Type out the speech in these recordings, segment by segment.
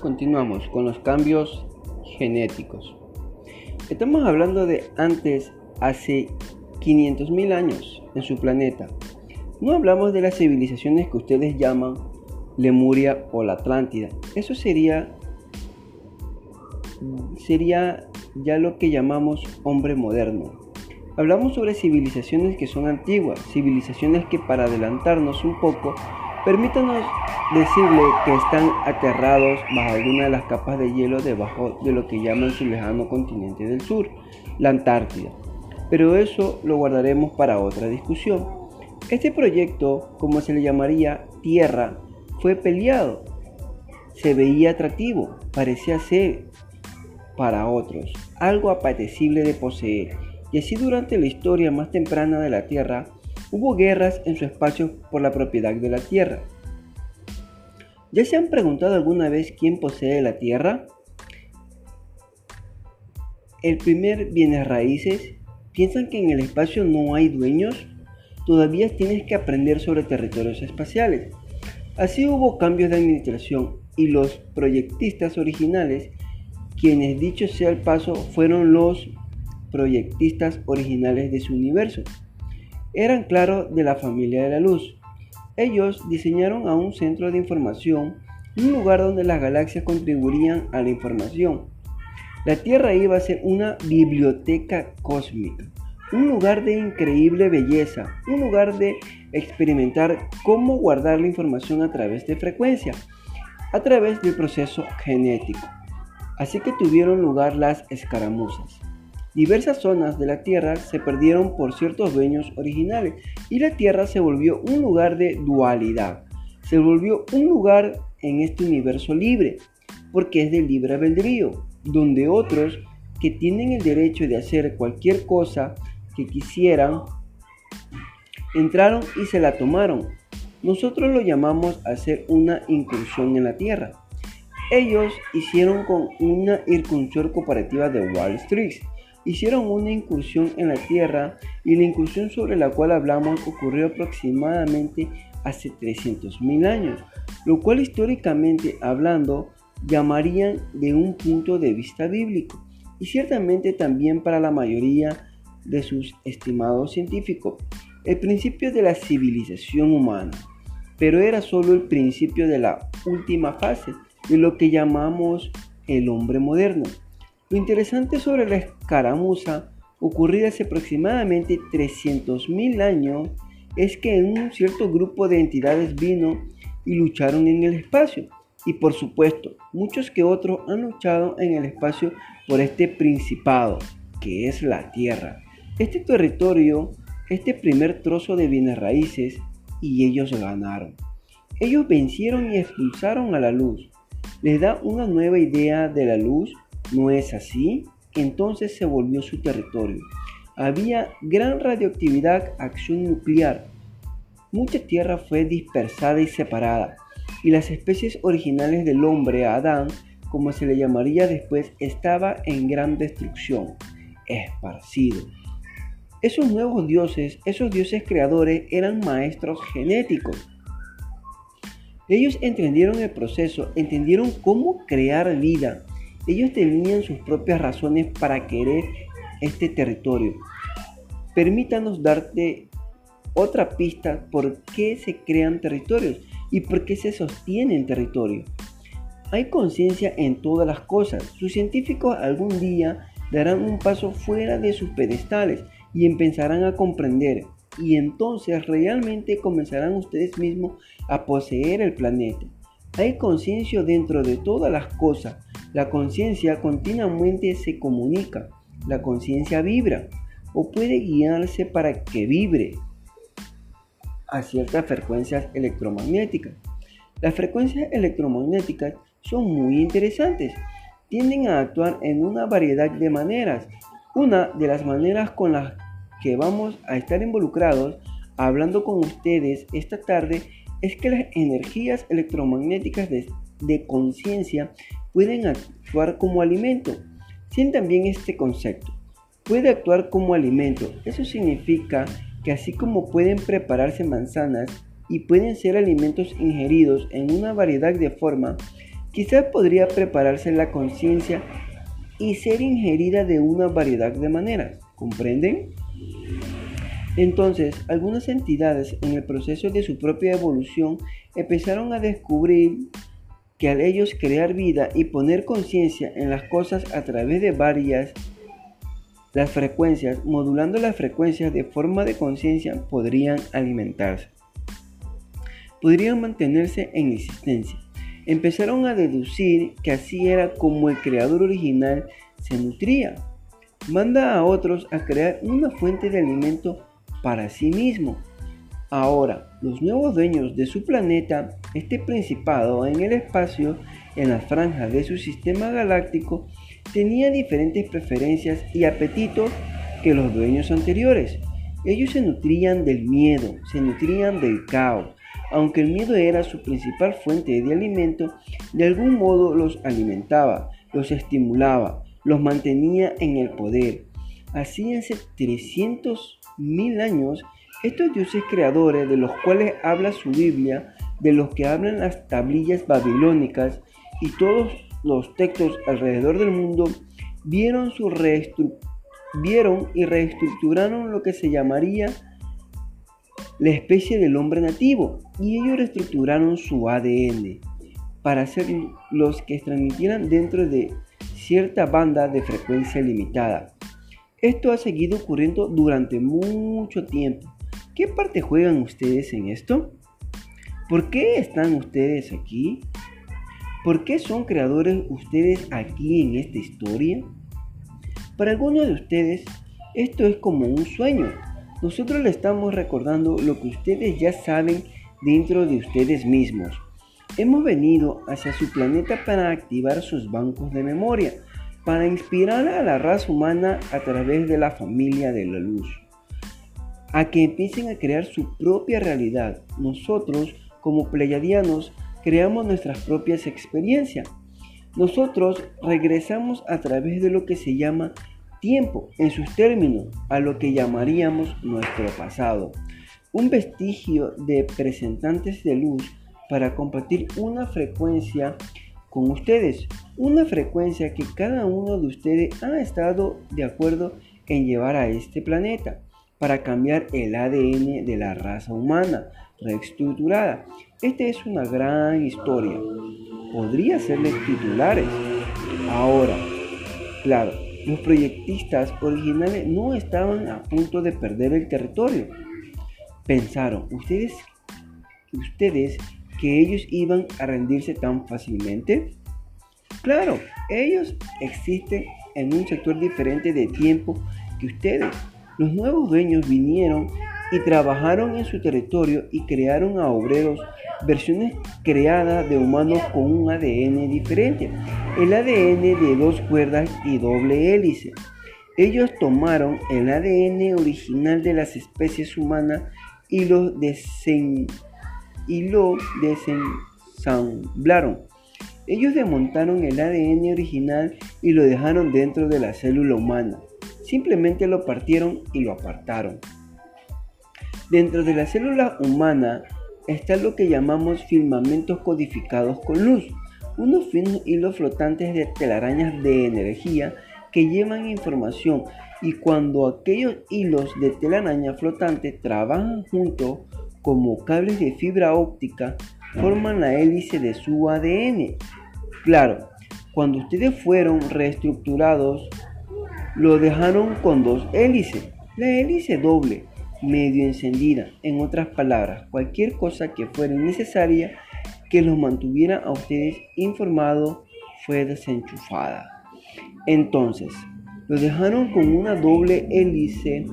continuamos con los cambios genéticos. Estamos hablando de antes, hace 500.000 años en su planeta. No hablamos de las civilizaciones que ustedes llaman Lemuria o la Atlántida. Eso sería sería ya lo que llamamos hombre moderno. Hablamos sobre civilizaciones que son antiguas, civilizaciones que para adelantarnos un poco, permítanos decirle que están aterrados bajo alguna de las capas de hielo debajo de lo que llaman su lejano continente del sur, la Antártida. Pero eso lo guardaremos para otra discusión. Este proyecto, como se le llamaría Tierra, fue peleado. Se veía atractivo, parecía ser para otros algo apetecible de poseer. Y así durante la historia más temprana de la Tierra, hubo guerras en su espacio por la propiedad de la Tierra. ¿Ya se han preguntado alguna vez quién posee la tierra? El primer bienes raíces. ¿Piensan que en el espacio no hay dueños? Todavía tienes que aprender sobre territorios espaciales. Así hubo cambios de administración y los proyectistas originales, quienes dicho sea el paso, fueron los proyectistas originales de su universo. Eran claro de la familia de la luz. Ellos diseñaron a un centro de información, un lugar donde las galaxias contribuirían a la información. La Tierra iba a ser una biblioteca cósmica, un lugar de increíble belleza, un lugar de experimentar cómo guardar la información a través de frecuencia, a través del proceso genético. Así que tuvieron lugar las escaramuzas. Diversas zonas de la Tierra se perdieron por ciertos dueños originales y la Tierra se volvió un lugar de dualidad. Se volvió un lugar en este universo libre, porque es del libre albedrío, donde otros que tienen el derecho de hacer cualquier cosa que quisieran, entraron y se la tomaron. Nosotros lo llamamos hacer una incursión en la Tierra. Ellos hicieron con una incursión cooperativa de Wall Street hicieron una incursión en la Tierra y la incursión sobre la cual hablamos ocurrió aproximadamente hace 300.000 años, lo cual históricamente hablando llamarían de un punto de vista bíblico y ciertamente también para la mayoría de sus estimados científicos, el principio de la civilización humana, pero era solo el principio de la última fase de lo que llamamos el hombre moderno. Lo interesante sobre la escaramuza ocurrida hace aproximadamente 300.000 años es que un cierto grupo de entidades vino y lucharon en el espacio. Y por supuesto, muchos que otros han luchado en el espacio por este principado, que es la Tierra. Este territorio, este primer trozo de bienes raíces, y ellos ganaron. Ellos vencieron y expulsaron a la luz. Les da una nueva idea de la luz no es así, entonces se volvió su territorio. Había gran radioactividad, acción nuclear. Mucha tierra fue dispersada y separada, y las especies originales del hombre, Adán, como se le llamaría después, estaba en gran destrucción, esparcido. Esos nuevos dioses, esos dioses creadores, eran maestros genéticos. Ellos entendieron el proceso, entendieron cómo crear vida, ellos tenían sus propias razones para querer este territorio. Permítanos darte otra pista por qué se crean territorios y por qué se sostienen territorios. Hay conciencia en todas las cosas. Sus científicos algún día darán un paso fuera de sus pedestales y empezarán a comprender. Y entonces realmente comenzarán ustedes mismos a poseer el planeta. Hay conciencia dentro de todas las cosas. La conciencia continuamente se comunica. La conciencia vibra o puede guiarse para que vibre a ciertas frecuencias electromagnéticas. Las frecuencias electromagnéticas son muy interesantes. Tienden a actuar en una variedad de maneras. Una de las maneras con las que vamos a estar involucrados hablando con ustedes esta tarde es que las energías electromagnéticas de, conciencia pueden actuar como alimento. Sientan bien este concepto. Puede actuar como alimento. Eso significa que así como pueden prepararse manzanas y pueden ser alimentos ingeridos en una variedad de formas, Quizás podría prepararse la conciencia y ser ingerida de una variedad de maneras. ¿Comprenden? Entonces, algunas entidades en el proceso de su propia evolución empezaron a descubrir que al ellos crear vida y poner conciencia en las cosas a través de varias las frecuencias, modulando las frecuencias de forma de conciencia, podrían alimentarse. Podrían mantenerse en existencia. Empezaron a deducir que así era como el creador original se nutría. Manda a otros a crear una fuente de alimento para sí mismo Ahora, los nuevos dueños de su planeta, este principado en el espacio, en la franja de su sistema galáctico, tenía diferentes preferencias y apetitos que los dueños anteriores. Ellos se nutrían del miedo, se nutrían del caos. Aunque el miedo era su principal fuente de alimento, de algún modo los alimentaba, los estimulaba, los mantenía en el poder. Así hace 300.000 años, estos dioses creadores de los cuales habla su Biblia, de los que hablan las tablillas babilónicas y todos los textos alrededor del mundo, vieron, su y reestructuraron lo que se llamaría la especie del hombre nativo y ellos reestructuraron su ADN para ser los que transmitieran dentro de cierta banda de frecuencia limitada. Esto ha seguido ocurriendo durante mucho tiempo ¿Qué parte juegan ustedes en esto? ¿Por qué están ustedes aquí? ¿Por qué son creadores ustedes aquí en esta historia? Para algunos de ustedes, esto es como un sueño. Nosotros le estamos recordando lo que ustedes ya saben dentro de ustedes mismos. Hemos venido hacia su planeta para activar sus bancos de memoria, para inspirar a la raza humana a través de la familia de la luz a que empiecen a crear su propia realidad. Nosotros, como pleyadianos, creamos nuestras propias experiencias. Nosotros regresamos a través de lo que se llama tiempo, en sus términos, a lo que llamaríamos nuestro pasado. Un vestigio de presentantes de luz para compartir una frecuencia con ustedes, una frecuencia que cada uno de ustedes ha estado de acuerdo en llevar a este planeta para cambiar el ADN de la raza humana reestructurada. Esta es una gran historia. Podría serles titulares. Ahora, claro, los proyectistas originales no estaban a punto de perder el territorio. Pensaron, ustedes, ustedes que ellos iban a rendirse tan fácilmente. Claro, ellos existen en un sector diferente de tiempo que ustedes los nuevos dueños vinieron y trabajaron en su territorio y crearon a obreros versiones creadas de humanos con un ADN diferente, el ADN de dos cuerdas y doble hélice. Ellos tomaron el ADN original de las especies humanas y lo, desen y lo desensamblaron. Ellos desmontaron el ADN original y lo dejaron dentro de la célula humana. Simplemente lo partieron y lo apartaron. Dentro de la célula humana está lo que llamamos filamentos codificados con luz, unos finos hilos flotantes de telarañas de energía que llevan información y cuando aquellos hilos de telaraña flotante trabajan juntos como cables de fibra óptica, forman la hélice de su ADN. Claro, cuando ustedes fueron reestructurados lo dejaron con dos hélices. La hélice doble, medio encendida, en otras palabras, cualquier cosa que fuera necesaria que los mantuviera a ustedes informados fue desenchufada. Entonces, lo dejaron con una doble hélice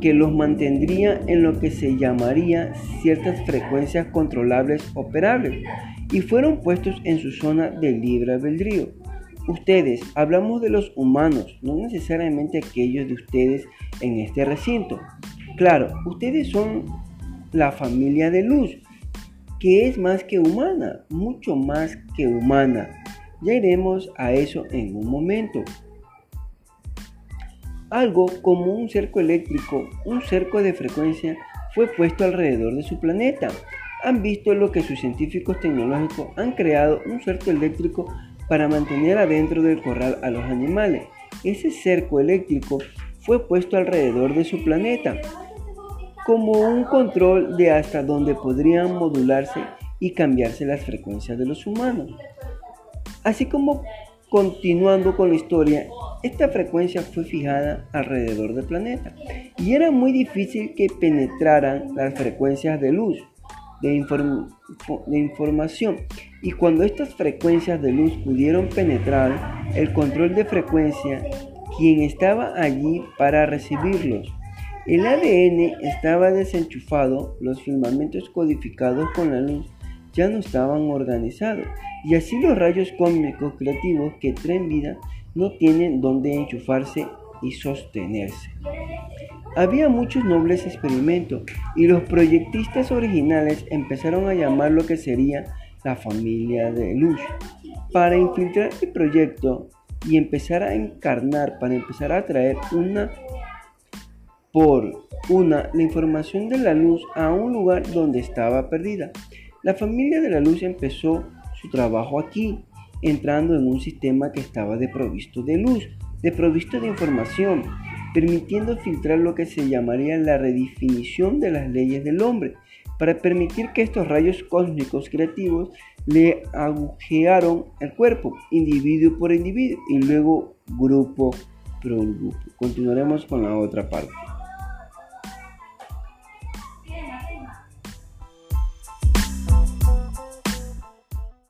que los mantendría en lo que se llamaría ciertas frecuencias controlables operables y fueron puestos en su zona de libre albedrío. Ustedes, hablamos de los humanos, no necesariamente aquellos de ustedes en este recinto. Claro, ustedes son la familia de luz, que es más que humana, mucho más que humana. Ya iremos a eso en un momento. Algo como un cerco eléctrico, un cerco de frecuencia, fue puesto alrededor de su planeta. han visto lo que sus científicos tecnológicos han creado un cerco eléctrico para mantener adentro del corral a los animales. Ese cerco eléctrico fue puesto alrededor de su planeta como un control de hasta dónde podrían modularse y cambiarse las frecuencias de los humanos. Así como continuando con la historia, esta frecuencia fue fijada alrededor del planeta y era muy difícil que penetraran las frecuencias de luz de, de información y cuando estas frecuencias de luz pudieron penetrar el control de frecuencia, quien estaba allí para recibirlos. El ADN estaba desenchufado, los filamentos codificados con la luz ya no estaban organizados y así los rayos cósmicos creativos que traen vida no tienen dónde enchufarse y sostenerse. Había muchos nobles experimentos y los proyectistas originales empezaron a llamar lo que sería la familia de luz para infiltrar el proyecto y empezar a encarnar, para empezar a traer una por una la información de la luz a un lugar donde estaba perdida. La familia de la luz empezó su trabajo aquí, entrando en un sistema que estaba desprovisto de luz, desprovisto de información, permitiendo filtrar lo que se llamaría la redefinición de las leyes del hombre, para permitir que estos rayos cósmicos creativos le agujearon el cuerpo, individuo por individuo, y luego grupo por grupo. Continuaremos con la otra parte.